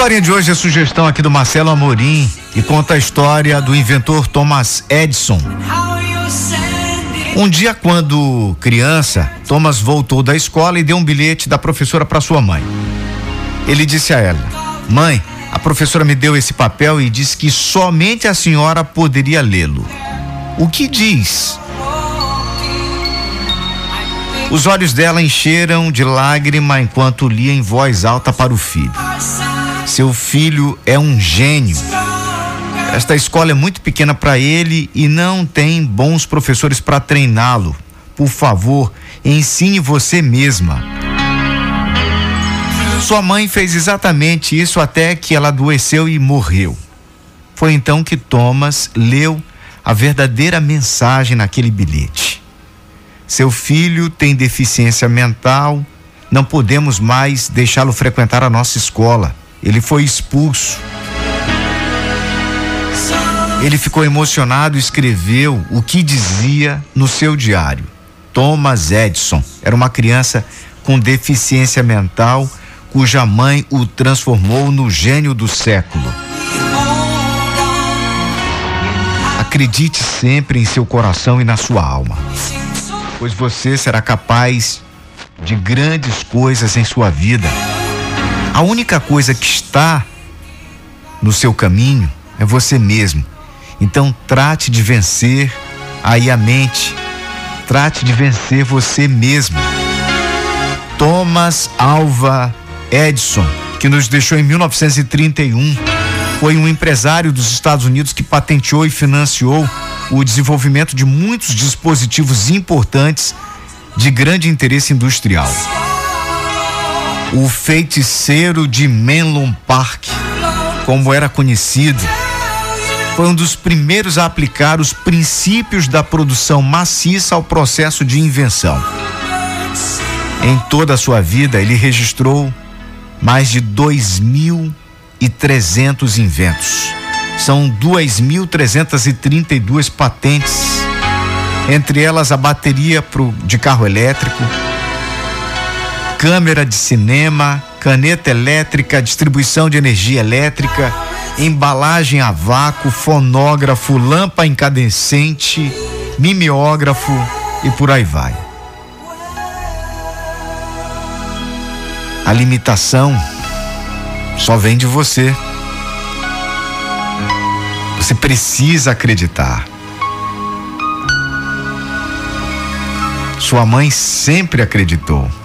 historinha de hoje é sugestão aqui do Marcelo Amorim e conta a história do inventor Thomas Edison. Um dia, quando criança, Thomas voltou da escola e deu um bilhete da professora para sua mãe. Ele disse a ela: Mãe, a professora me deu esse papel e disse que somente a senhora poderia lê-lo. O que diz? Os olhos dela encheram de lágrima enquanto lia em voz alta para o filho. Seu filho é um gênio. Esta escola é muito pequena para ele e não tem bons professores para treiná-lo. Por favor, ensine você mesma. Sua mãe fez exatamente isso até que ela adoeceu e morreu. Foi então que Thomas leu a verdadeira mensagem naquele bilhete. Seu filho tem deficiência mental, não podemos mais deixá-lo frequentar a nossa escola. Ele foi expulso. Ele ficou emocionado e escreveu o que dizia no seu diário. Thomas Edison era uma criança com deficiência mental cuja mãe o transformou no gênio do século. Acredite sempre em seu coração e na sua alma, pois você será capaz de grandes coisas em sua vida. A única coisa que está no seu caminho é você mesmo. Então trate de vencer aí a mente. Trate de vencer você mesmo. Thomas Alva Edison, que nos deixou em 1931, foi um empresário dos Estados Unidos que patenteou e financiou o desenvolvimento de muitos dispositivos importantes de grande interesse industrial. O feiticeiro de Menlo Park, como era conhecido, foi um dos primeiros a aplicar os princípios da produção maciça ao processo de invenção. Em toda a sua vida, ele registrou mais de 2.300 inventos. São 2.332 patentes, entre elas a bateria de carro elétrico, câmera de cinema, caneta elétrica, distribuição de energia elétrica embalagem a vácuo, fonógrafo, lâmpada incandescente, mimeógrafo e por aí vai. A limitação só vem de você. Você precisa acreditar. Sua mãe sempre acreditou.